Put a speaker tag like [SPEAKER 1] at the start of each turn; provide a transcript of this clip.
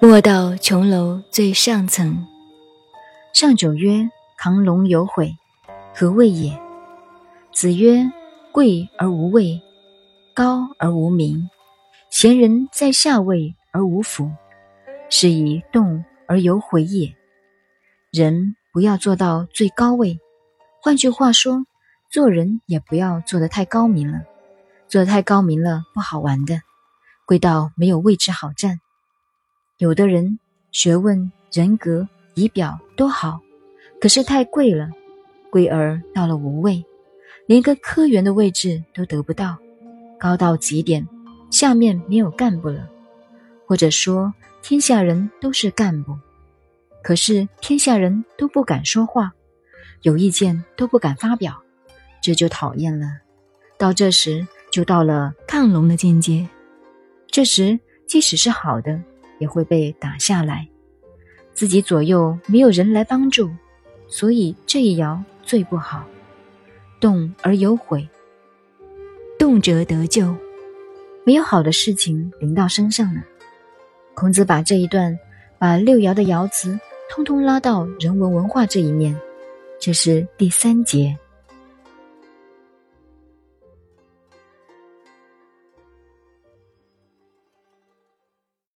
[SPEAKER 1] 莫到琼楼最上层。
[SPEAKER 2] 上九曰：“亢龙有悔，何谓也？”子曰：“贵而无位，高而无名，贤人在下位而无辅，是以动而有悔也。人不要做到最高位，换句话说，做人也不要做得太高明了。做得太高明了，不好玩的，贵到没有位置好站。”有的人学问、人格、仪表都好，可是太贵了，贵而到了无位，连个科员的位置都得不到，高到极点，下面没有干部了。或者说，天下人都是干部，可是天下人都不敢说话，有意见都不敢发表，这就讨厌了。到这时，就到了亢龙的境界。这时，即使是好的。也会被打下来，自己左右没有人来帮助，所以这一爻最不好。动而有悔，
[SPEAKER 1] 动辄得咎，
[SPEAKER 2] 没有好的事情临到身上呢。孔子把这一段，把六爻的爻辞通通拉到人文文化这一面，这是第三节。